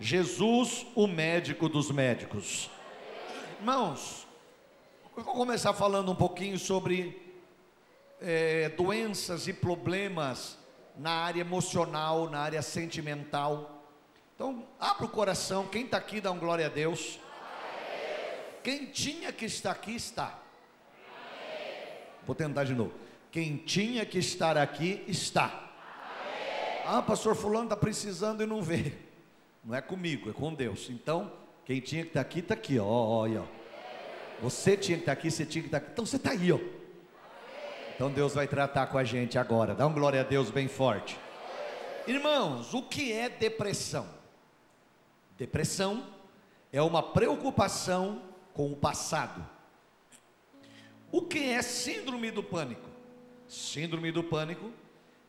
Jesus, o médico dos médicos. Irmãos, eu vou começar falando um pouquinho sobre é, doenças e problemas na área emocional, na área sentimental. Então, abra o coração. Quem está aqui, dá um glória a Deus. Quem tinha que estar aqui, está. Vou tentar de novo. Quem tinha que estar aqui, está. Ah, pastor Fulano está precisando e não vê. Não é comigo, é com Deus. Então, quem tinha que estar aqui, está aqui, ó. Olha, ó. Você tinha que estar aqui, você tinha que estar aqui. Então você está aí, ó. Então Deus vai tratar com a gente agora. Dá um glória a Deus bem forte. Irmãos, o que é depressão? Depressão é uma preocupação com o passado. O que é síndrome do pânico? Síndrome do pânico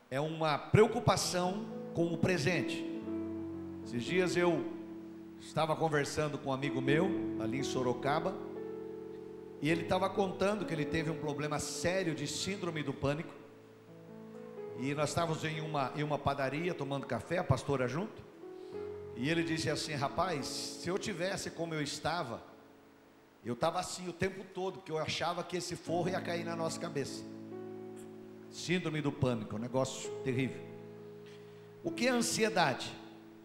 é uma preocupação com o presente. Esses dias eu estava conversando com um amigo meu, ali em Sorocaba, e ele estava contando que ele teve um problema sério de síndrome do pânico. E nós estávamos em uma, em uma padaria tomando café, a pastora junto. E ele disse assim: Rapaz, se eu tivesse como eu estava, eu estava assim o tempo todo, porque eu achava que esse forro ia cair na nossa cabeça. Síndrome do pânico, um negócio terrível. O que é ansiedade?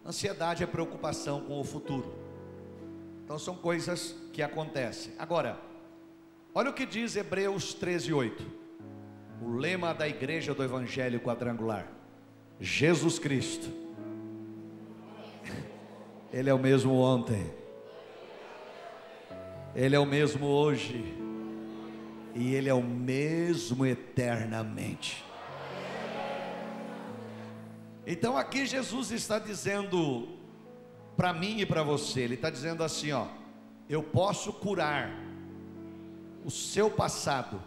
Ansiedade é preocupação com o futuro. Então são coisas que acontecem. Agora, Olha o que diz Hebreus 13, 8. O lema da igreja do Evangelho quadrangular: Jesus Cristo. Ele é o mesmo ontem, Ele é o mesmo hoje, e Ele é o mesmo eternamente. Então aqui Jesus está dizendo para mim e para você, Ele está dizendo assim: ó, eu posso curar o seu passado,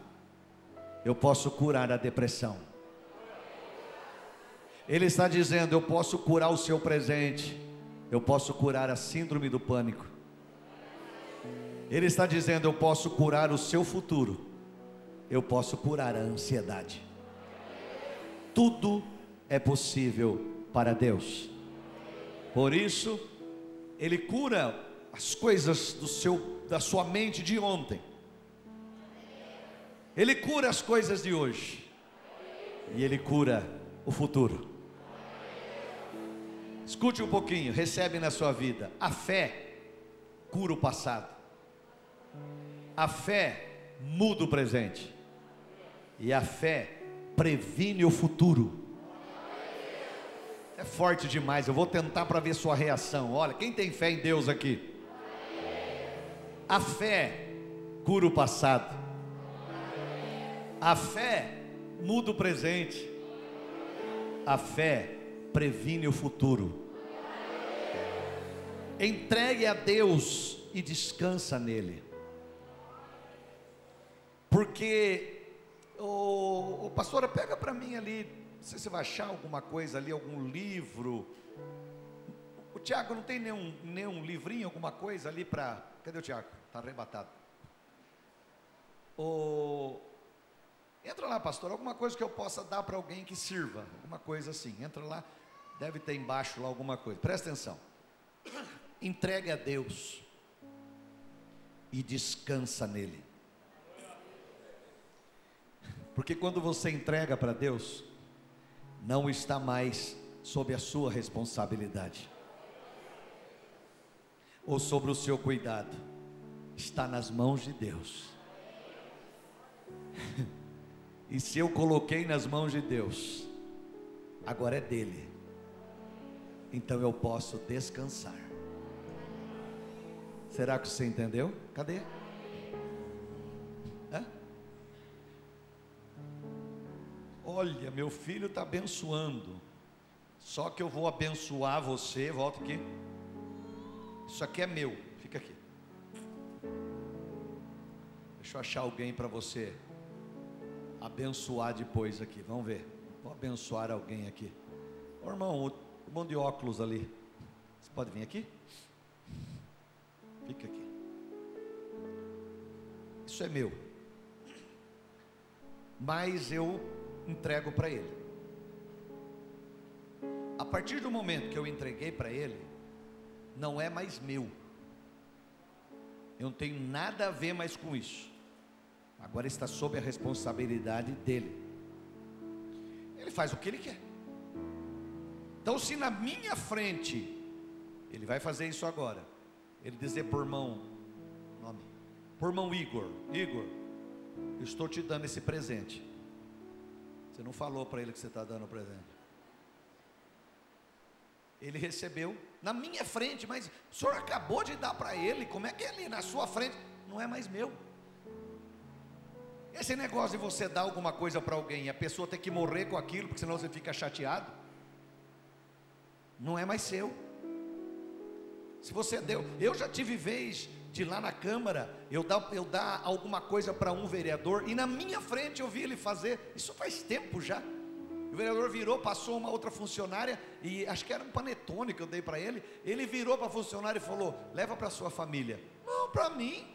eu posso curar a depressão. Ele está dizendo: eu posso curar o seu presente, eu posso curar a síndrome do pânico. Ele está dizendo: eu posso curar o seu futuro, eu posso curar a ansiedade. Tudo é possível para Deus. Por isso, Ele cura as coisas do seu, da sua mente de ontem. Ele cura as coisas de hoje. E Ele cura o futuro. Escute um pouquinho, recebe na sua vida. A fé cura o passado. A fé muda o presente. E a fé previne o futuro. É forte demais. Eu vou tentar para ver sua reação. Olha, quem tem fé em Deus aqui? A fé cura o passado. A fé muda o presente. A fé previne o futuro. Entregue a Deus e descansa nele. Porque, o, o pastora, pega para mim ali, sei se você vai achar alguma coisa ali, algum livro. O Tiago não tem nenhum, nenhum livrinho, alguma coisa ali para. Cadê o Tiago? Está arrebatado. O, Entra lá, pastor, alguma coisa que eu possa dar para alguém que sirva, alguma coisa assim. Entra lá, deve ter embaixo lá alguma coisa. Presta atenção. Entregue a Deus e descansa nele. Porque quando você entrega para Deus, não está mais sob a sua responsabilidade ou sobre o seu cuidado, está nas mãos de Deus. E se eu coloquei nas mãos de Deus, agora é dele. Então eu posso descansar. Será que você entendeu? Cadê? Olha, meu filho está abençoando. Só que eu vou abençoar você. Volta aqui. Isso aqui é meu. Fica aqui. Deixa eu achar alguém para você abençoar depois aqui. Vamos ver. Vou abençoar alguém aqui. Ô, irmão, o irmão de óculos ali. Você pode vir aqui? Fica aqui. Isso é meu. Mas eu entrego para ele. A partir do momento que eu entreguei para ele, não é mais meu. Eu não tenho nada a ver mais com isso. Agora está sob a responsabilidade dele. Ele faz o que ele quer. Então, se na minha frente, ele vai fazer isso agora, ele dizer por mão, nome, por mão Igor, Igor, estou te dando esse presente. Você não falou para ele que você está dando o presente. Ele recebeu na minha frente, mas o senhor acabou de dar para ele, como é que ali na sua frente? Não é mais meu. Esse negócio de você dar alguma coisa para alguém e a pessoa ter que morrer com aquilo, porque senão você fica chateado, não é mais seu. Se você deu, eu já tive vez de lá na Câmara, eu dar, eu dar alguma coisa para um vereador, e na minha frente eu vi ele fazer, isso faz tempo já. O vereador virou, passou uma outra funcionária, e acho que era um panetone que eu dei para ele. Ele virou para a funcionária e falou: leva para sua família. Não, para mim.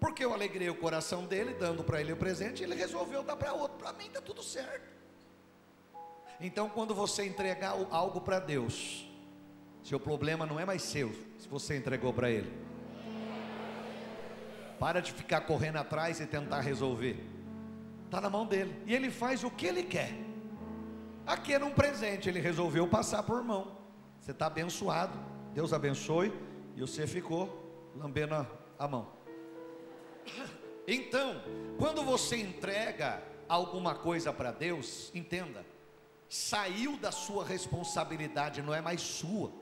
Porque eu alegrei o coração dele, dando para ele o presente, ele resolveu dar para outro. Para mim está tudo certo. Então, quando você entregar algo para Deus, seu problema não é mais seu, se você entregou para Ele. Para de ficar correndo atrás e tentar resolver está na mão dele. E ele faz o que ele quer. Aqui era um presente, ele resolveu passar por mão. Você está abençoado, Deus abençoe, e você ficou lambendo a, a mão. Então, quando você entrega alguma coisa para Deus, entenda, saiu da sua responsabilidade, não é mais sua.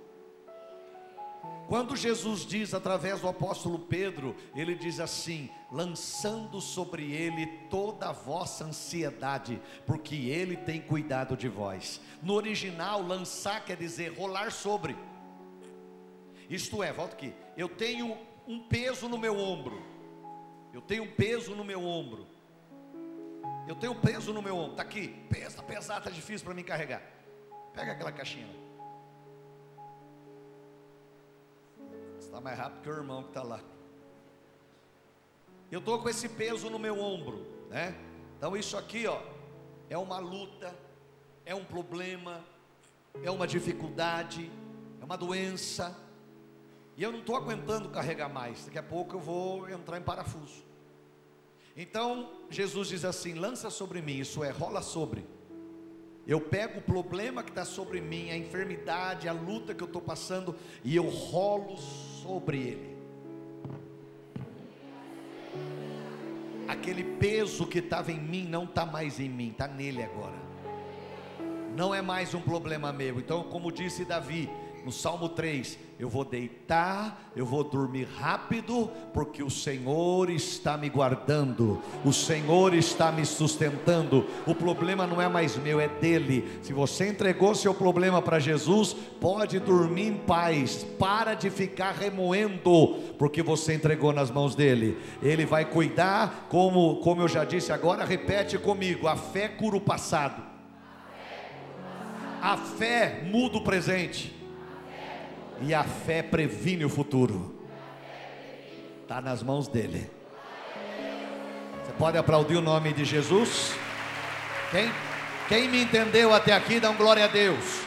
Quando Jesus diz através do apóstolo Pedro, ele diz assim: lançando sobre ele toda a vossa ansiedade, porque ele tem cuidado de vós. No original, lançar quer dizer rolar sobre. Isto é, volta aqui. Eu tenho um peso no meu ombro. Eu tenho um peso no meu ombro. Eu tenho um peso no meu ombro. Está aqui. Pesa, pesado, está difícil para mim carregar. Pega aquela caixinha. Está mais rápido que o irmão que está lá. Eu estou com esse peso no meu ombro, né? Então isso aqui, ó, é uma luta, é um problema, é uma dificuldade, é uma doença. E eu não estou aguentando carregar mais. Daqui a pouco eu vou entrar em parafuso. Então Jesus diz assim: lança sobre mim, isso é, rola sobre eu pego o problema que está sobre mim, a enfermidade, a luta que eu estou passando, e eu rolo sobre ele. Aquele peso que estava em mim não está mais em mim, está nele agora. Não é mais um problema meu. Então, como disse Davi, no Salmo 3, eu vou deitar, eu vou dormir rápido, porque o Senhor está me guardando, o Senhor está me sustentando. O problema não é mais meu, é dele. Se você entregou seu problema para Jesus, pode dormir em paz, para de ficar remoendo, porque você entregou nas mãos dele. Ele vai cuidar, como, como eu já disse agora, repete comigo: a fé cura o passado. A fé muda o presente. E a fé previne o futuro. Está nas mãos dele. Você pode aplaudir o nome de Jesus? Quem, quem me entendeu até aqui, dá um glória a Deus.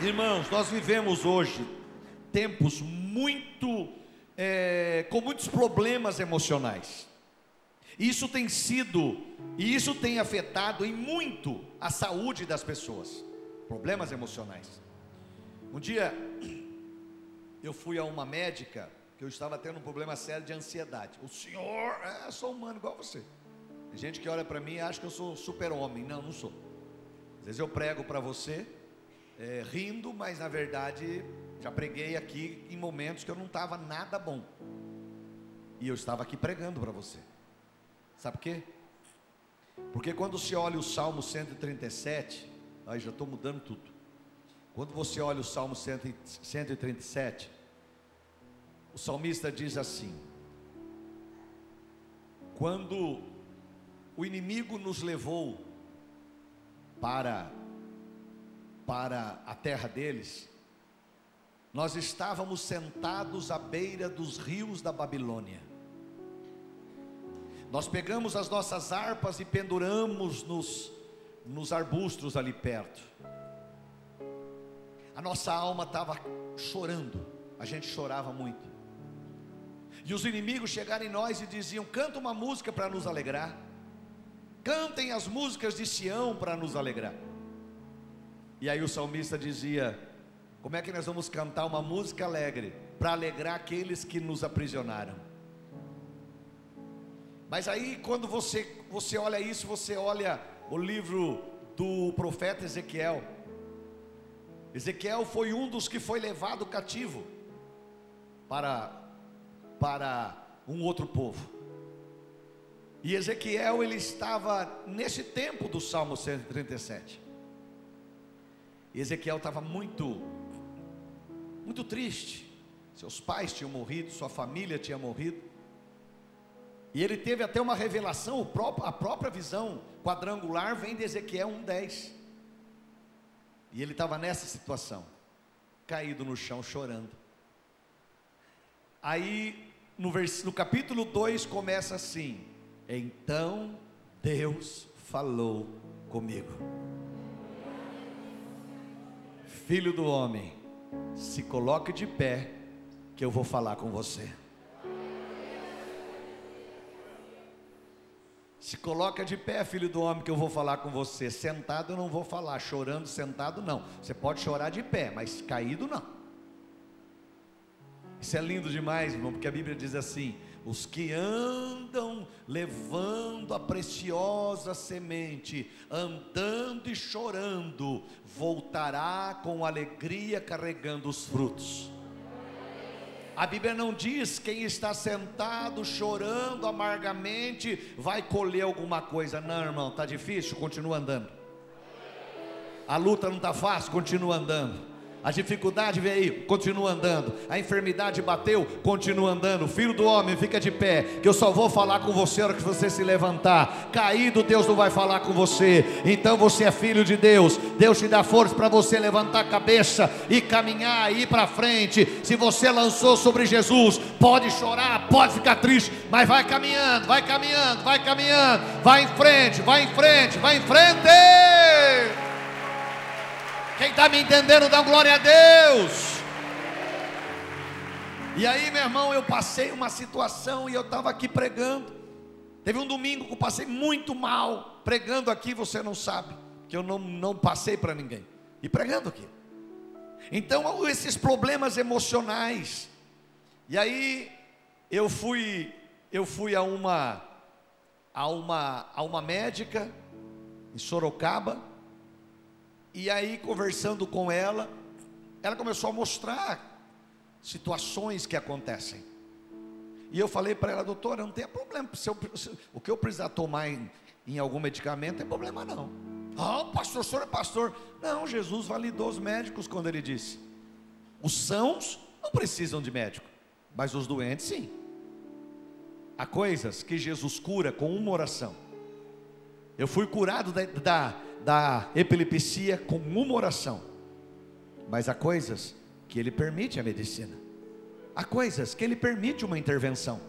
Irmãos, nós vivemos hoje tempos muito, é, com muitos problemas emocionais. Isso tem sido, e isso tem afetado em muito a saúde das pessoas. Problemas emocionais. Um dia eu fui a uma médica que eu estava tendo um problema sério de ansiedade. O senhor, é, sou humano igual você. Tem gente que olha para mim e acha que eu sou super-homem. Não, não sou. Às vezes eu prego para você, é, rindo, mas na verdade já preguei aqui em momentos que eu não estava nada bom. E eu estava aqui pregando para você. Sabe por quê? Porque quando se olha o Salmo 137, aí já estou mudando tudo. Quando você olha o Salmo 137, o salmista diz assim: Quando o inimigo nos levou para para a terra deles, nós estávamos sentados à beira dos rios da Babilônia. Nós pegamos as nossas harpas e penduramos nos, nos arbustos ali perto. A nossa alma estava chorando, a gente chorava muito. E os inimigos chegaram em nós e diziam: canta uma música para nos alegrar, cantem as músicas de Sião para nos alegrar. E aí o salmista dizia: como é que nós vamos cantar uma música alegre para alegrar aqueles que nos aprisionaram? Mas aí quando você você olha isso, você olha o livro do profeta Ezequiel. Ezequiel foi um dos que foi levado cativo para para um outro povo. E Ezequiel ele estava nesse tempo do Salmo 137. E Ezequiel estava muito muito triste. Seus pais tinham morrido, sua família tinha morrido. E ele teve até uma revelação, a própria visão quadrangular vem de Ezequiel 1,10. E ele estava nessa situação, caído no chão chorando. Aí no, vers, no capítulo 2 começa assim: Então Deus falou comigo, Filho do homem, se coloque de pé, que eu vou falar com você. Se coloca de pé, filho do homem, que eu vou falar com você. Sentado eu não vou falar, chorando sentado não. Você pode chorar de pé, mas caído não. Isso é lindo demais, irmão, porque a Bíblia diz assim: os que andam levando a preciosa semente, andando e chorando, voltará com alegria carregando os frutos. A Bíblia não diz quem está sentado chorando amargamente vai colher alguma coisa. Não, irmão, está difícil, continua andando. A luta não está fácil, continua andando. A dificuldade veio, continua andando. A enfermidade bateu, continua andando. Filho do homem, fica de pé, que eu só vou falar com você na hora que você se levantar. Caído, Deus não vai falar com você. Então você é filho de Deus. Deus te dá força para você levantar a cabeça e caminhar, ir para frente. Se você lançou sobre Jesus, pode chorar, pode ficar triste, mas vai caminhando, vai caminhando, vai caminhando. Vai em frente, vai em frente, vai em frente. Quem está me entendendo, dá glória a Deus. E aí, meu irmão, eu passei uma situação e eu estava aqui pregando. Teve um domingo que eu passei muito mal, pregando aqui, você não sabe, que eu não, não passei para ninguém, e pregando aqui. Então, esses problemas emocionais. E aí, eu fui, eu fui a uma, a uma, a uma médica em Sorocaba, e aí, conversando com ela, ela começou a mostrar situações que acontecem. E eu falei para ela, doutora, não tem problema. Se eu, se, o que eu precisar tomar em, em algum medicamento, é problema não. Ah, oh, pastor, o senhor é pastor. Não, Jesus validou os médicos quando ele disse: os sãos não precisam de médico, mas os doentes sim. Há coisas que Jesus cura com uma oração. Eu fui curado da, da da epilepsia com uma oração. Mas há coisas que ele permite a medicina. Há coisas que ele permite uma intervenção.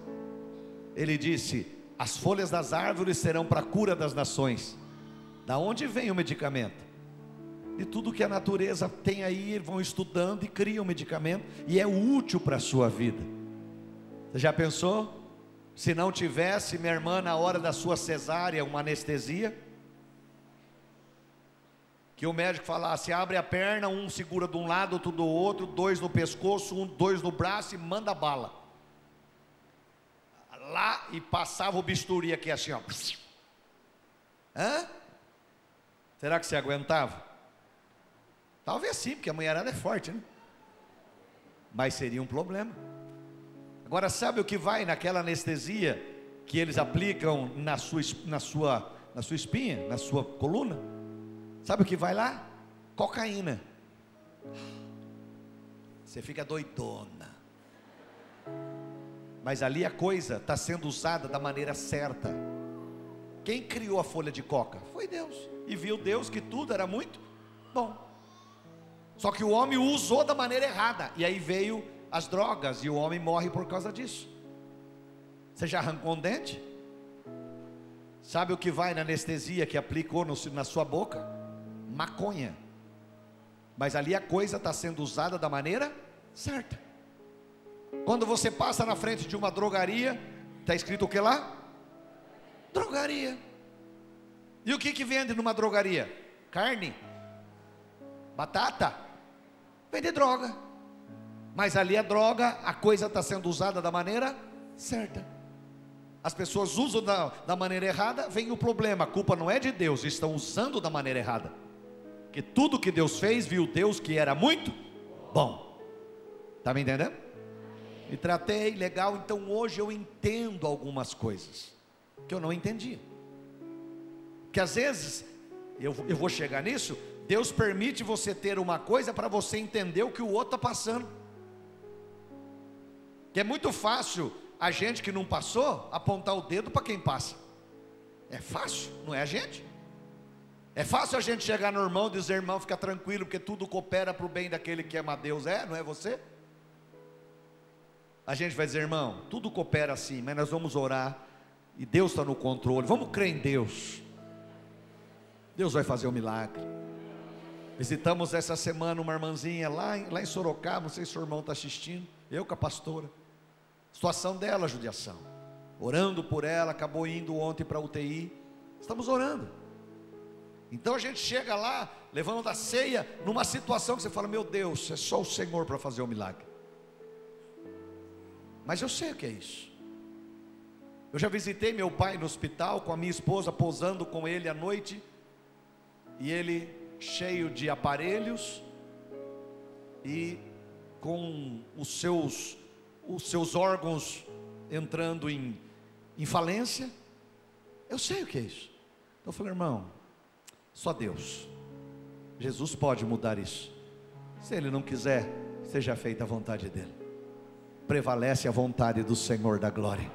Ele disse: "As folhas das árvores serão para a cura das nações". Da onde vem o medicamento? De tudo que a natureza tem aí, vão estudando e criam medicamento e é útil para a sua vida. Você já pensou? Se não tivesse minha irmã na hora da sua cesárea uma anestesia, que o médico falasse: abre a perna, um segura de um lado, outro do outro, dois no pescoço, um, dois no braço e manda bala. Lá e passava o bisturi aqui assim, ó. Hã? Será que você aguentava? Talvez sim, porque a mulherada é forte, né? Mas seria um problema. Agora, sabe o que vai naquela anestesia que eles aplicam na sua, na sua, na sua espinha, na sua coluna? Sabe o que vai lá? Cocaína. Você fica doidona. Mas ali a coisa está sendo usada da maneira certa. Quem criou a folha de coca? Foi Deus. E viu Deus que tudo era muito bom. Só que o homem usou da maneira errada. E aí veio as drogas e o homem morre por causa disso. Você já arrancou um dente? Sabe o que vai na anestesia que aplicou no, na sua boca? Maconha. mas ali a coisa está sendo usada da maneira certa. Quando você passa na frente de uma drogaria, está escrito o que lá? Drogaria. E o que, que vende numa drogaria? Carne, batata, vende droga. Mas ali a droga, a coisa está sendo usada da maneira certa. As pessoas usam da, da maneira errada, vem o problema. A culpa não é de Deus, estão usando da maneira errada. Que tudo que Deus fez, viu Deus que era muito bom. Está me entendendo? Me tratei legal, então hoje eu entendo algumas coisas que eu não entendia. Que às vezes, eu, eu vou chegar nisso, Deus permite você ter uma coisa para você entender o que o outro está passando. Que é muito fácil a gente que não passou apontar o dedo para quem passa. É fácil, não é a gente? É fácil a gente chegar no irmão e dizer, irmão, fica tranquilo, porque tudo coopera para o bem daquele que ama a Deus. É, não é você? A gente vai dizer, irmão, tudo coopera assim, mas nós vamos orar e Deus está no controle. Vamos crer em Deus. Deus vai fazer o um milagre. Visitamos essa semana uma irmãzinha lá em, lá em Sorocaba, não sei se o irmão está assistindo, eu com a pastora. Situação dela, judiação. Orando por ela, acabou indo ontem para a UTI. Estamos orando. Então a gente chega lá, levando a ceia, numa situação que você fala: Meu Deus, é só o Senhor para fazer o milagre. Mas eu sei o que é isso. Eu já visitei meu pai no hospital com a minha esposa, pousando com ele à noite, e ele cheio de aparelhos e com os seus os seus órgãos entrando em, em falência. Eu sei o que é isso. Então eu falei, irmão, só Deus. Jesus pode mudar isso. Se Ele não quiser, seja feita a vontade dEle. Prevalece a vontade do Senhor da glória.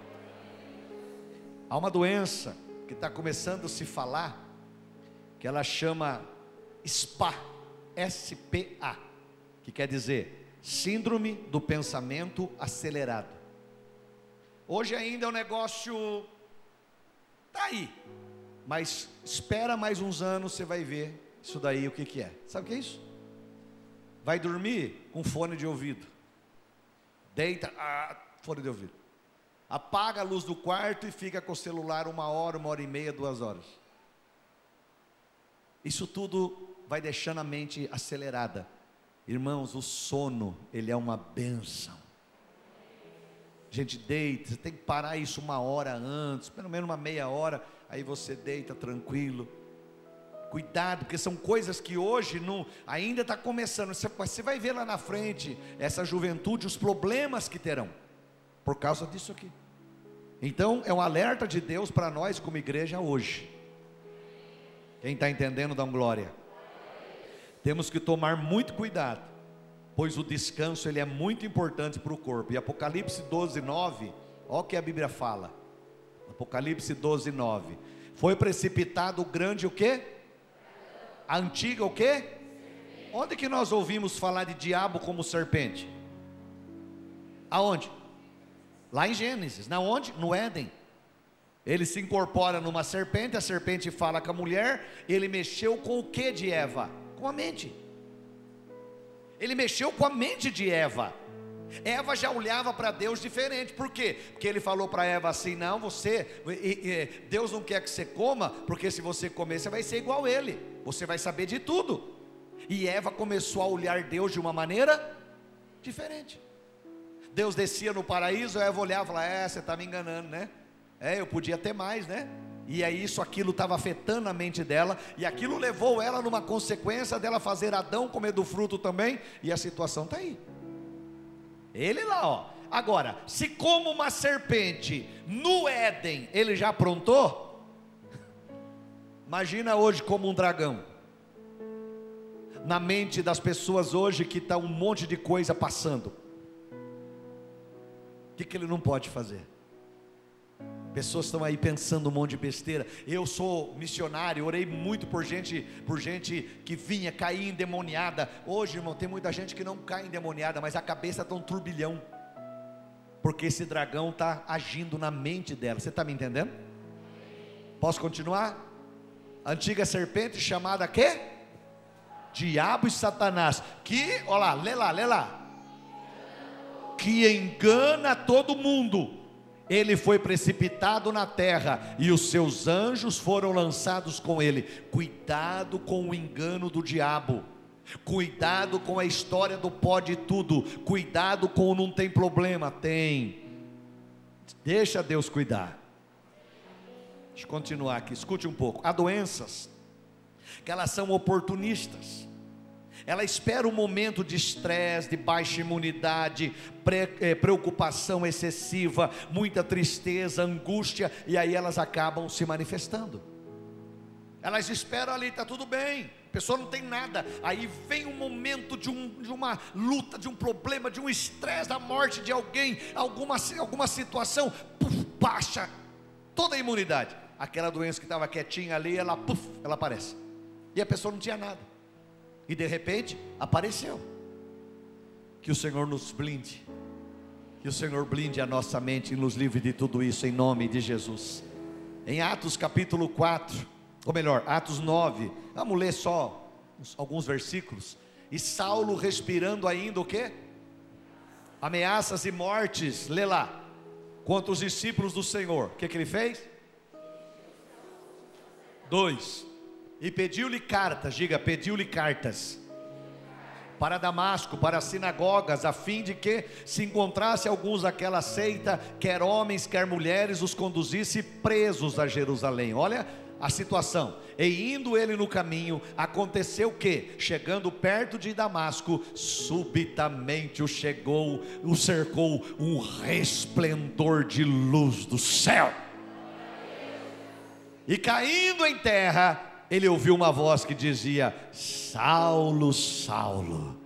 Há uma doença que está começando a se falar, que ela chama SPA, S-P-A, que quer dizer Síndrome do pensamento acelerado. Hoje ainda é um negócio tá aí, mas espera mais uns anos, você vai ver isso daí o que que é. Sabe o que é isso? Vai dormir com fone de ouvido. Deita, ah, fone de ouvido. Apaga a luz do quarto e fica com o celular uma hora, uma hora e meia, duas horas. Isso tudo vai deixando a mente acelerada. Irmãos, o sono, ele é uma benção. Gente, deita, você tem que parar isso uma hora antes, pelo menos uma meia hora, aí você deita tranquilo. Cuidado, porque são coisas que hoje não, ainda está começando. Você, você vai ver lá na frente essa juventude, os problemas que terão por causa disso aqui. Então é um alerta de Deus para nós como igreja hoje. Quem está entendendo, dá um glória. Temos que tomar muito cuidado, pois o descanso ele é muito importante para o corpo. E Apocalipse 12, 9, olha o que a Bíblia fala. Apocalipse 12, 9. Foi precipitado o grande o quê? A antiga o quê? Onde que nós ouvimos falar de diabo como serpente? Aonde? Lá em Gênesis. Na onde? No Éden. Ele se incorpora numa serpente, a serpente fala com a mulher, ele mexeu com o que de Eva? com a mente. Ele mexeu com a mente de Eva. Eva já olhava para Deus diferente, por quê? Porque ele falou para Eva assim: não, você, Deus não quer que você coma, porque se você comer, você vai ser igual a ele, você vai saber de tudo. E Eva começou a olhar Deus de uma maneira diferente. Deus descia no paraíso, Eva olhava e falava: É, você está me enganando, né? É, eu podia ter mais, né? E aí isso, aquilo estava afetando a mente dela, e aquilo levou ela numa consequência dela fazer Adão comer do fruto também, e a situação está aí. Ele lá, ó. Agora, se como uma serpente no Éden ele já aprontou, imagina hoje como um dragão. Na mente das pessoas hoje que está um monte de coisa passando. O que, que ele não pode fazer? Pessoas estão aí pensando um monte de besteira. Eu sou missionário, orei muito por gente, por gente que vinha cair endemoniada. Hoje, irmão, tem muita gente que não cai endemoniada, mas a cabeça está um turbilhão. Porque esse dragão está agindo na mente dela. Você está me entendendo? Posso continuar? Antiga serpente chamada quê? Diabo e Satanás, que, olha lá, lê lá, lê lá. Que engana todo mundo. Ele foi precipitado na terra e os seus anjos foram lançados com ele. Cuidado com o engano do diabo. Cuidado com a história do pode tudo. Cuidado com o não tem problema. Tem. Deixa Deus cuidar. Deixa eu continuar aqui, escute um pouco. Há doenças que elas são oportunistas. Ela espera um momento de estresse, de baixa imunidade, eh, preocupação excessiva, muita tristeza, angústia, e aí elas acabam se manifestando. Elas esperam ali, está tudo bem, a pessoa não tem nada. Aí vem um momento de, um, de uma luta, de um problema, de um estresse, da morte de alguém, alguma, alguma situação, puf, baixa toda a imunidade. Aquela doença que estava quietinha ali, ela, puf, ela aparece. E a pessoa não tinha nada. E de repente apareceu. Que o Senhor nos blinde. Que o Senhor blinde a nossa mente e nos livre de tudo isso em nome de Jesus. Em Atos capítulo 4, ou melhor, Atos 9, vamos ler só alguns versículos. E Saulo respirando ainda o que? Ameaças e mortes, lê lá, contra os discípulos do Senhor. O que, que ele fez? Dois. E pediu-lhe cartas, diga, pediu-lhe cartas para Damasco, para as sinagogas, a fim de que se encontrasse alguns daquela seita, quer homens, quer mulheres, os conduzisse presos a Jerusalém. Olha a situação. E indo ele no caminho, aconteceu que, chegando perto de Damasco, subitamente o chegou, o cercou um resplendor de luz do céu. E caindo em terra, ele ouviu uma voz que dizia: Saulo, Saulo,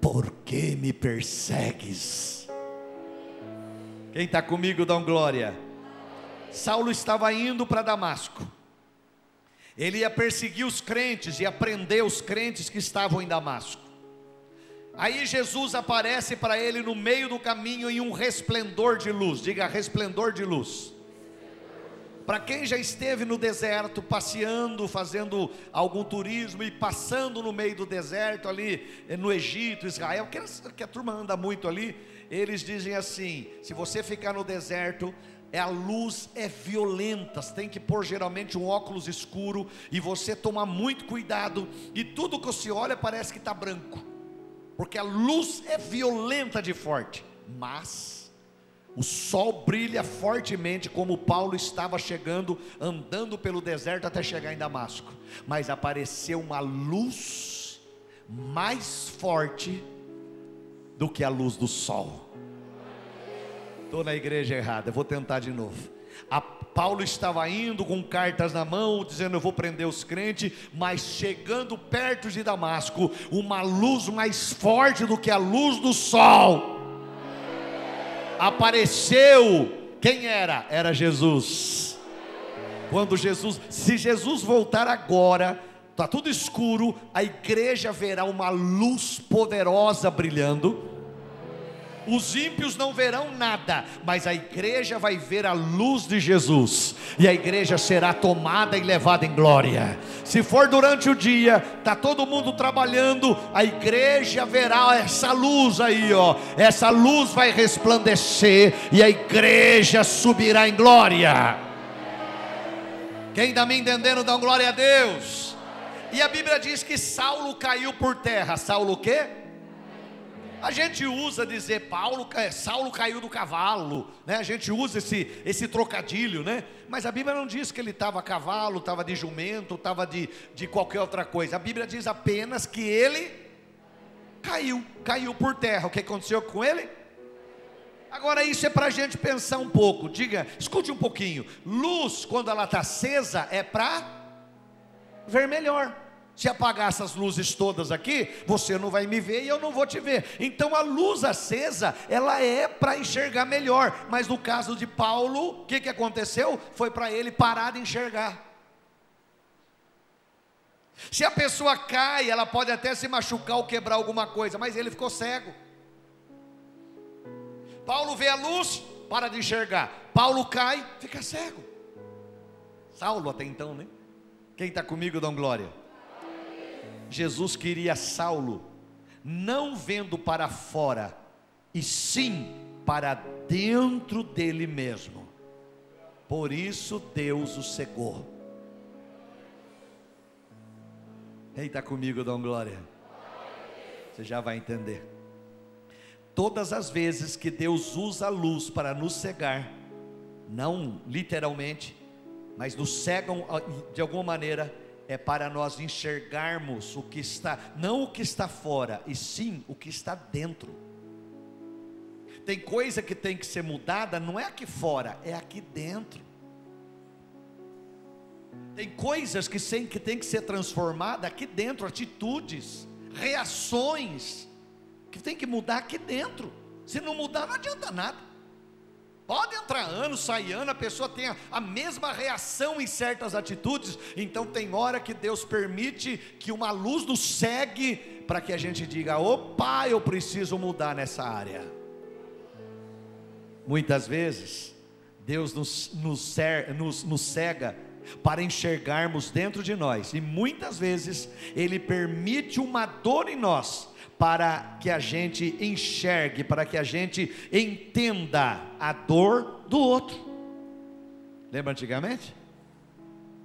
por que me persegues? Quem está comigo, dá um glória. Saulo estava indo para Damasco. Ele ia perseguir os crentes e prender os crentes que estavam em Damasco. Aí Jesus aparece para ele no meio do caminho em um resplendor de luz. Diga resplendor de luz. Para quem já esteve no deserto, passeando, fazendo algum turismo e passando no meio do deserto ali eh, no Egito, Israel, que, que a turma anda muito ali, eles dizem assim: se você ficar no deserto, é a luz é violenta, você tem que pôr geralmente um óculos escuro e você tomar muito cuidado e tudo que você olha parece que está branco, porque a luz é violenta de forte, mas o sol brilha fortemente, como Paulo estava chegando, andando pelo deserto até chegar em Damasco. Mas apareceu uma luz mais forte do que a luz do sol. Estou na igreja errada, vou tentar de novo. A Paulo estava indo com cartas na mão, dizendo: Eu vou prender os crentes, mas chegando perto de Damasco, uma luz mais forte do que a luz do sol apareceu. Quem era? Era Jesus. Quando Jesus, se Jesus voltar agora, está tudo escuro, a igreja verá uma luz poderosa brilhando os ímpios não verão nada, mas a igreja vai ver a luz de Jesus, e a igreja será tomada e levada em glória. Se for durante o dia, tá todo mundo trabalhando, a igreja verá essa luz aí, ó. Essa luz vai resplandecer e a igreja subirá em glória. Quem está me entendendo, dá glória a Deus. E a Bíblia diz que Saulo caiu por terra. Saulo o quê? A gente usa dizer Paulo, Saulo caiu do cavalo, né? A gente usa esse, esse trocadilho, né? Mas a Bíblia não diz que ele estava a cavalo, estava de jumento, estava de, de qualquer outra coisa. A Bíblia diz apenas que ele caiu, caiu por terra. O que aconteceu com ele? Agora isso é para a gente pensar um pouco. Diga, escute um pouquinho. Luz, quando ela está acesa, é para ver melhor. Se apagar essas luzes todas aqui, você não vai me ver e eu não vou te ver. Então a luz acesa, ela é para enxergar melhor. Mas no caso de Paulo, o que, que aconteceu? Foi para ele parar de enxergar. Se a pessoa cai, ela pode até se machucar ou quebrar alguma coisa, mas ele ficou cego. Paulo vê a luz, para de enxergar. Paulo cai, fica cego. Saulo até então, né? Quem está comigo, dá glória. Jesus queria Saulo, não vendo para fora, e sim para dentro dele mesmo. Por isso Deus o cegou. Eita comigo, dá glória. Você já vai entender. Todas as vezes que Deus usa a luz para nos cegar, não literalmente, mas nos cegam de alguma maneira, é para nós enxergarmos o que está, não o que está fora, e sim o que está dentro. Tem coisa que tem que ser mudada, não é aqui fora, é aqui dentro. Tem coisas que tem que, tem que ser transformadas aqui dentro, atitudes, reações, que tem que mudar aqui dentro. Se não mudar, não adianta nada. Pode entrar ano, sair ano, a pessoa tem a, a, mesma reação em certas atitudes, então tem hora que Deus permite que uma luz nos segue para que a gente diga: opa, eu preciso mudar nessa área. Muitas vezes, Deus nos, nos, nos, nos cega para enxergarmos dentro de nós, e muitas vezes Ele permite uma dor em nós para que a gente enxergue, para que a gente entenda a dor do outro. Lembra antigamente?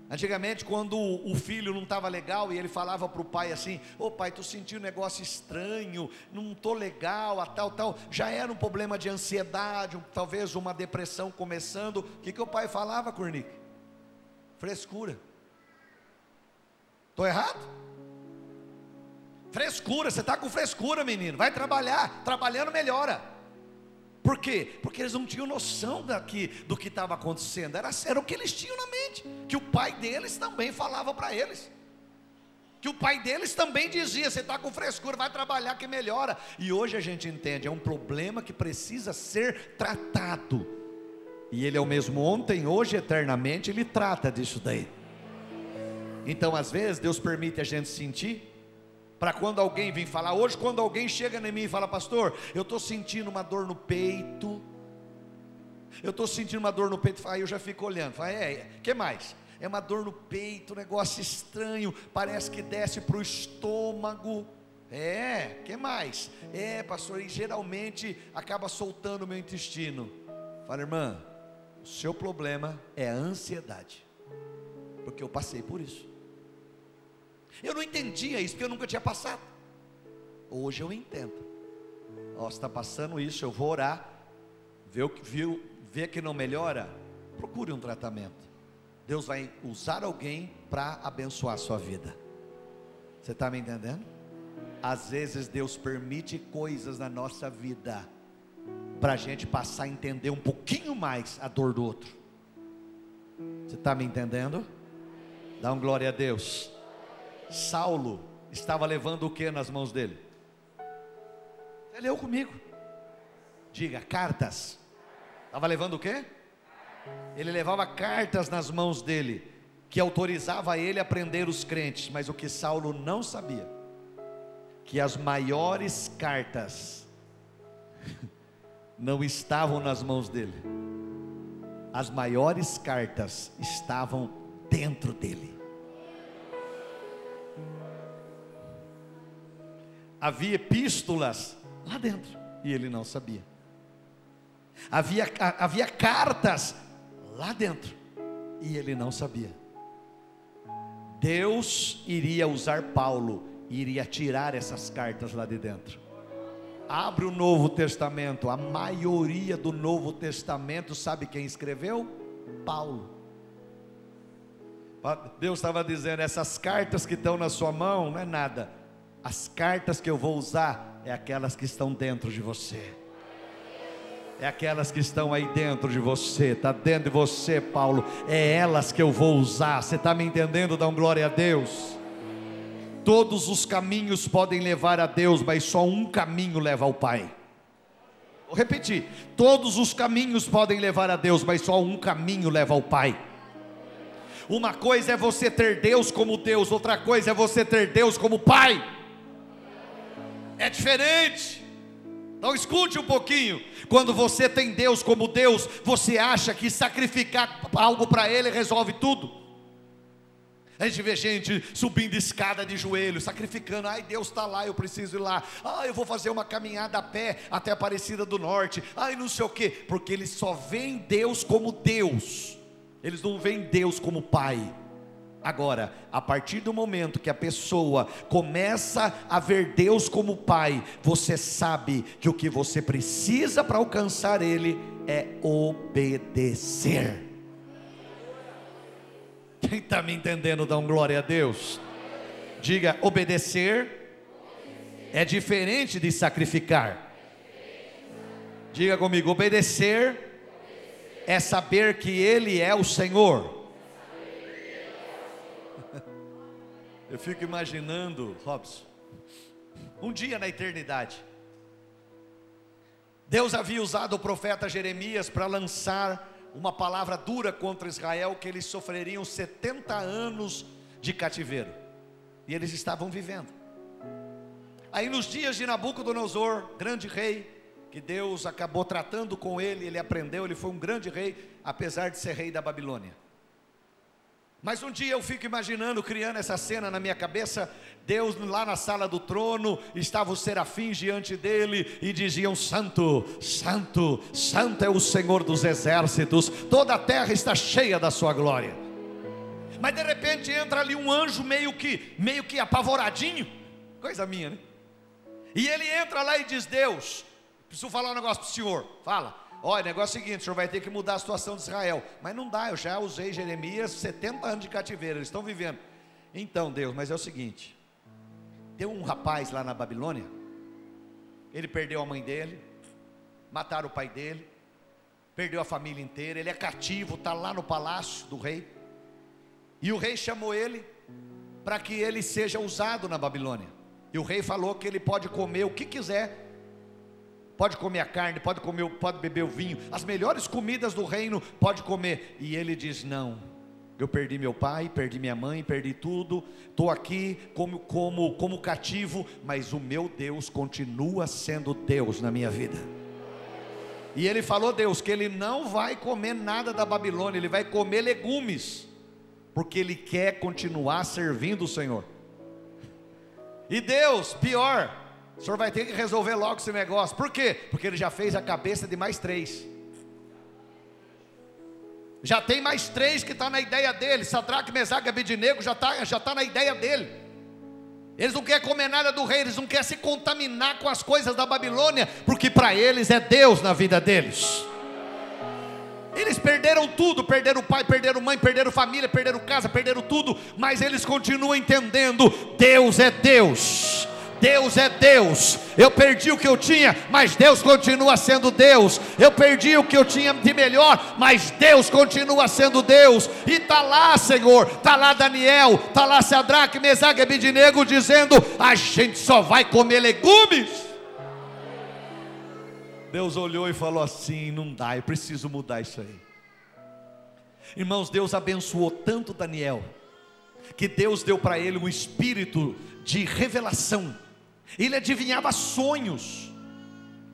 Antigamente, quando o filho não estava legal e ele falava para o pai assim: Ô oh, pai, estou sentindo um negócio estranho, não estou legal, a tal, tal. Já era um problema de ansiedade, talvez uma depressão começando. O que, que o pai falava, Cornic? Frescura. Estou errado? Frescura, você está com frescura, menino. Vai trabalhar, trabalhando melhora. Por quê? Porque eles não tinham noção daqui, do que estava acontecendo. Era, era o que eles tinham na mente. Que o pai deles também falava para eles. Que o pai deles também dizia: você está com frescura, vai trabalhar que melhora. E hoje a gente entende, é um problema que precisa ser tratado. E ele é o mesmo ontem, hoje, eternamente, ele trata disso daí. Então, às vezes, Deus permite a gente sentir para quando alguém vem falar. Hoje, quando alguém chega em mim e fala, pastor, eu estou sentindo uma dor no peito. Eu estou sentindo uma dor no peito. Aí eu já fico olhando. Fala, é, é, que mais? É uma dor no peito, um negócio estranho. Parece que desce para o estômago. É, que mais? É, pastor, e geralmente acaba soltando o meu intestino. Fala, irmã, o seu problema é a ansiedade. Porque eu passei por isso. Eu não entendia isso, porque eu nunca tinha passado. Hoje eu entendo. Ó, está passando isso, eu vou orar. Vê, viu, vê que não melhora, procure um tratamento. Deus vai usar alguém para abençoar a sua vida. Você está me entendendo? Às vezes Deus permite coisas na nossa vida para a gente passar a entender um pouquinho mais a dor do outro. Você está me entendendo? Dá um glória a Deus. Saulo estava levando o que nas mãos dele? Você leu comigo? Diga, cartas. Estava levando o quê? Ele levava cartas nas mãos dele, que autorizava ele a prender os crentes, mas o que Saulo não sabia, que as maiores cartas não estavam nas mãos dele, as maiores cartas estavam dentro dele. Havia epístolas lá dentro e ele não sabia. Havia, havia cartas lá dentro e ele não sabia. Deus iria usar Paulo e iria tirar essas cartas lá de dentro. Abre o Novo Testamento, a maioria do Novo Testamento, sabe quem escreveu? Paulo. Deus estava dizendo: essas cartas que estão na sua mão não é nada, as cartas que eu vou usar é aquelas que estão dentro de você. É aquelas que estão aí dentro de você, está dentro de você, Paulo. É elas que eu vou usar. Você está me entendendo? Dá um glória a Deus. Todos os caminhos podem levar a Deus, mas só um caminho leva ao Pai. Vou repetir: todos os caminhos podem levar a Deus, mas só um caminho leva ao Pai. Uma coisa é você ter Deus como Deus, outra coisa é você ter Deus como Pai é diferente. Então escute um pouquinho. Quando você tem Deus como Deus, você acha que sacrificar algo para Ele resolve tudo. A gente vê gente subindo escada de joelho, sacrificando. Ai, Deus está lá, eu preciso ir lá. Ah, eu vou fazer uma caminhada a pé até a Aparecida do Norte. Ai, não sei o quê. Porque eles só veem Deus como Deus. Eles não veem Deus como Pai. Agora, a partir do momento que a pessoa começa a ver Deus como Pai, você sabe que o que você precisa para alcançar Ele é obedecer. Quem está me entendendo, dá um glória a Deus. Diga: obedecer é diferente de sacrificar. Diga comigo: obedecer é saber que Ele é o Senhor. Eu fico imaginando, Robson, um dia na eternidade, Deus havia usado o profeta Jeremias para lançar uma palavra dura contra Israel, que eles sofreriam 70 anos de cativeiro. E eles estavam vivendo. Aí nos dias de Nabucodonosor, grande rei, que Deus acabou tratando com ele, ele aprendeu, ele foi um grande rei, apesar de ser rei da Babilônia. Mas um dia eu fico imaginando, criando essa cena na minha cabeça, Deus lá na sala do trono, estava os serafins diante dele e diziam: Santo, Santo, Santo é o Senhor dos exércitos, toda a terra está cheia da sua glória. Mas de repente entra ali um anjo meio que, meio que apavoradinho, coisa minha, né? E ele entra lá e diz: Deus, preciso falar um negócio para o senhor, fala. Olha, negócio é o seguinte: o senhor vai ter que mudar a situação de Israel. Mas não dá, eu já usei Jeremias, 70 anos de cativeiro, eles estão vivendo. Então, Deus, mas é o seguinte: tem um rapaz lá na Babilônia, ele perdeu a mãe dele, mataram o pai dele, perdeu a família inteira, ele é cativo, está lá no palácio do rei. E o rei chamou ele para que ele seja usado na Babilônia. E o rei falou que ele pode comer o que quiser pode comer a carne, pode comer, pode beber o vinho, as melhores comidas do reino pode comer. E ele diz: Não, eu perdi meu pai, perdi minha mãe, perdi tudo, estou aqui como, como, como cativo, mas o meu Deus continua sendo Deus na minha vida. E ele falou, Deus, que ele não vai comer nada da Babilônia, ele vai comer legumes, porque ele quer continuar servindo o Senhor. E Deus, pior, o senhor vai ter que resolver logo esse negócio. Por quê? Porque ele já fez a cabeça de mais três. Já tem mais três que está na ideia dele. Sadraque, Mesaque e Abidinego já está já tá na ideia dele. Eles não querem comer nada do rei, eles não querem se contaminar com as coisas da Babilônia, porque para eles é Deus na vida deles. Eles perderam tudo, perderam o pai, perderam mãe, perderam família, perderam casa, perderam tudo, mas eles continuam entendendo: Deus é Deus. Deus é Deus. Eu perdi o que eu tinha, mas Deus continua sendo Deus. Eu perdi o que eu tinha de melhor, mas Deus continua sendo Deus. E está lá, Senhor, está lá Daniel, está lá Sadraque, Mesaque Abidinego dizendo: a gente só vai comer legumes. Deus olhou e falou assim: não dá, eu preciso mudar isso aí. Irmãos, Deus abençoou tanto Daniel, que Deus deu para ele um espírito de revelação ele adivinhava sonhos.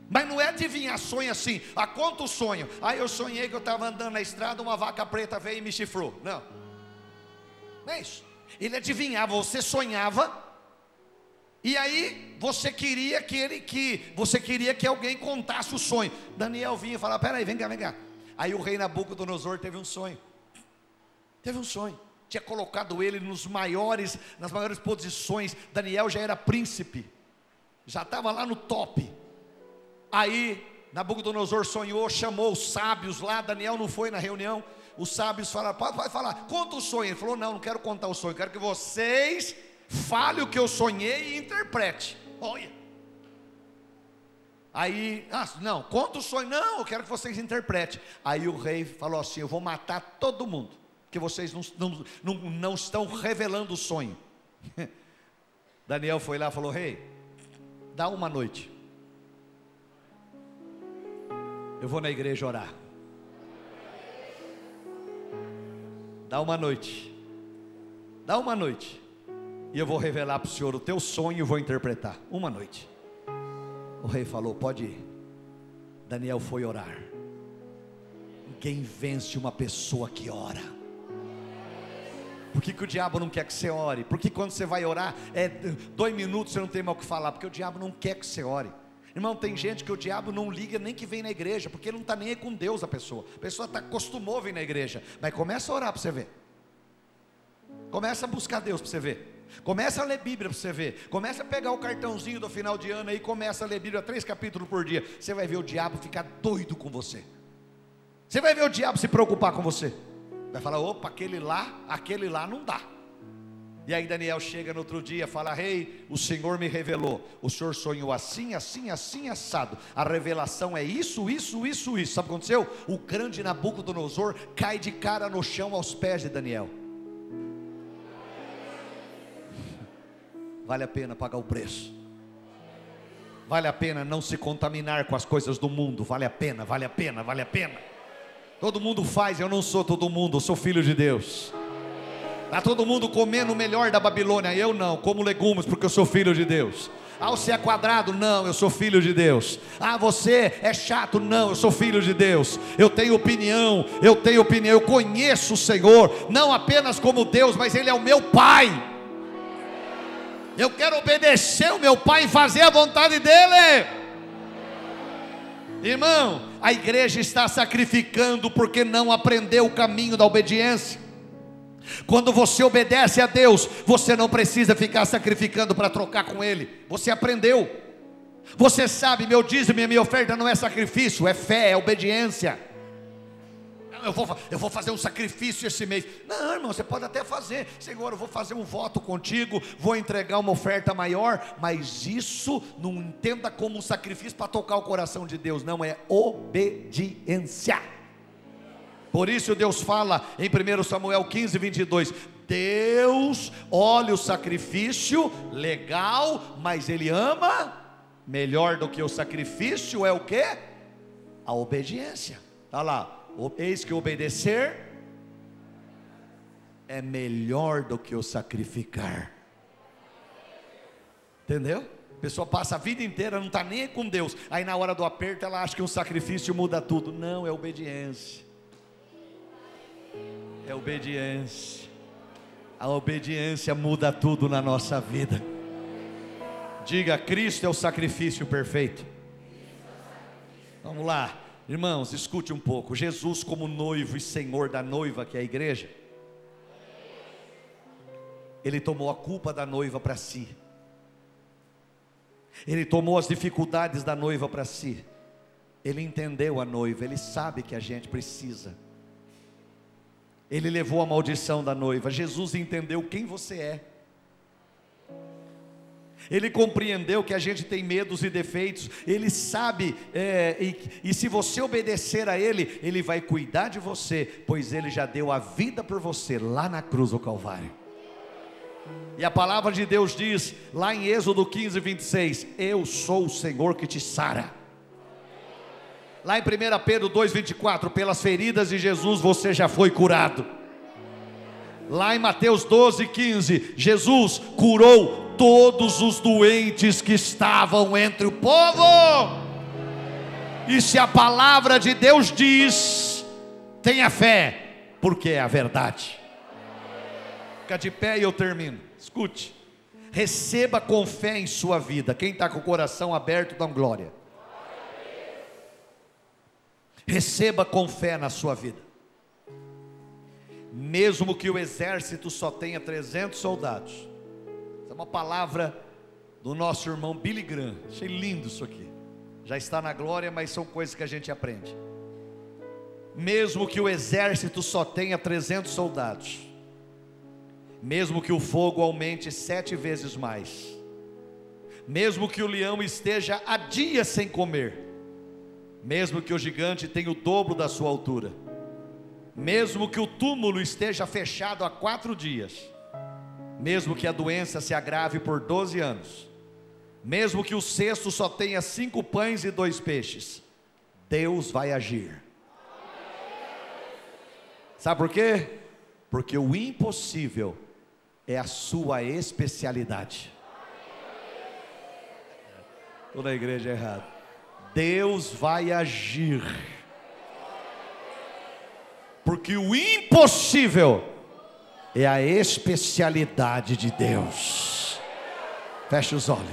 Mas não é adivinhar sonho assim, ah, conta o sonho. Aí eu sonhei que eu estava andando na estrada, uma vaca preta veio e me chifrou. Não. Não é isso. Ele adivinhava, você sonhava, e aí você queria que ele que você queria que alguém contasse o sonho. Daniel vinha e falava: "Peraí, vem cá, vem cá". Aí o rei Nabucodonosor teve um sonho. Teve um sonho. Tinha colocado ele nos maiores, nas maiores posições. Daniel já era príncipe já estava lá no top. Aí Nabucodonosor sonhou, chamou os sábios lá, Daniel não foi na reunião. Os sábios falaram: pode falar, conta o sonho. Ele falou: não, não quero contar o sonho, quero que vocês falem o que eu sonhei e interprete. Olha. Aí, ah, não, conta o sonho, não, eu quero que vocês interpretem. Aí o rei falou assim: eu vou matar todo mundo, que vocês não, não, não, não estão revelando o sonho. Daniel foi lá e falou: rei, Dá uma noite. Eu vou na igreja orar. Dá uma noite. Dá uma noite. E eu vou revelar para o Senhor o teu sonho e vou interpretar. Uma noite. O rei falou: Pode ir. Daniel foi orar. Quem vence uma pessoa que ora? Por que, que o diabo não quer que você ore? Por que quando você vai orar, é dois minutos você não tem mais o que falar? Porque o diabo não quer que você ore. Irmão, tem gente que o diabo não liga nem que vem na igreja, porque ele não está nem aí com Deus a pessoa. A pessoa está acostumou a vir na igreja. Mas começa a orar para você ver. Começa a buscar Deus para você ver. Começa a ler Bíblia para você ver. Começa a pegar o cartãozinho do final de ano aí, começa a ler Bíblia três capítulos por dia. Você vai ver o diabo ficar doido com você. Você vai ver o diabo se preocupar com você. Vai falar: opa, aquele lá, aquele lá não dá. E aí Daniel chega no outro dia, fala: Rei, o Senhor me revelou. O Senhor sonhou assim, assim, assim, assado. A revelação é isso, isso, isso, isso. Sabe o que aconteceu? O grande Nabucodonosor cai de cara no chão aos pés de Daniel. Vale a pena pagar o preço. Vale a pena não se contaminar com as coisas do mundo. Vale a pena, vale a pena, vale a pena. Todo mundo faz, eu não sou todo mundo, eu sou filho de Deus. Está todo mundo comendo o melhor da Babilônia, eu não, como legumes, porque eu sou filho de Deus. Ah, você é quadrado? Não, eu sou filho de Deus. Ah, você é chato? Não, eu sou filho de Deus. Eu tenho opinião, eu tenho opinião, eu conheço o Senhor, não apenas como Deus, mas Ele é o meu Pai. Eu quero obedecer o meu Pai e fazer a vontade dEle. Irmão, a igreja está sacrificando porque não aprendeu o caminho da obediência. Quando você obedece a Deus, você não precisa ficar sacrificando para trocar com Ele. Você aprendeu. Você sabe, meu dízimo e minha oferta não é sacrifício, é fé, é obediência eu vou, eu vou fazer um sacrifício esse mês. Não, irmão, você pode até fazer. Senhor, eu vou fazer um voto contigo, vou entregar uma oferta maior, mas isso não entenda como um sacrifício para tocar o coração de Deus, não, é obediência. Por isso Deus fala em 1 Samuel 15, 22: Deus olha o sacrifício, legal, mas Ele ama, melhor do que o sacrifício é o que? A obediência. Está lá, Eis que obedecer é melhor do que o sacrificar. Entendeu? A pessoa passa a vida inteira, não está nem com Deus. Aí na hora do aperto ela acha que um sacrifício muda tudo. Não, é obediência. É obediência. A obediência muda tudo na nossa vida. Diga, Cristo é o sacrifício perfeito. Vamos lá. Irmãos, escute um pouco. Jesus, como noivo e senhor da noiva, que é a igreja, ele tomou a culpa da noiva para si. Ele tomou as dificuldades da noiva para si. Ele entendeu a noiva, ele sabe que a gente precisa. Ele levou a maldição da noiva. Jesus entendeu quem você é. Ele compreendeu que a gente tem medos e defeitos, ele sabe, é, e, e se você obedecer a Ele, Ele vai cuidar de você, pois Ele já deu a vida por você lá na cruz do Calvário. E a palavra de Deus diz, lá em Êxodo 15, 26, Eu sou o Senhor que te sara. Lá em 1 Pedro 2,24, pelas feridas de Jesus você já foi curado. Lá em Mateus 12, 15, Jesus curou todos os doentes que estavam entre o povo. E se a palavra de Deus diz, tenha fé, porque é a verdade. Fica de pé e eu termino. Escute. Receba com fé em sua vida. Quem está com o coração aberto, dá glória. Receba com fé na sua vida. Mesmo que o exército só tenha 300 soldados, uma palavra do nosso irmão Billy Graham. Achei lindo isso aqui. Já está na glória, mas são coisas que a gente aprende. Mesmo que o exército só tenha 300 soldados, mesmo que o fogo aumente sete vezes mais, mesmo que o leão esteja há dias sem comer, mesmo que o gigante tenha o dobro da sua altura, mesmo que o túmulo esteja fechado há quatro dias, mesmo que a doença se agrave por 12 anos, mesmo que o cesto só tenha cinco pães e dois peixes, Deus vai agir. Sabe por quê? Porque o impossível é a sua especialidade. Toda a igreja errada. Deus vai agir. Porque o impossível é a especialidade de Deus. Feche os olhos.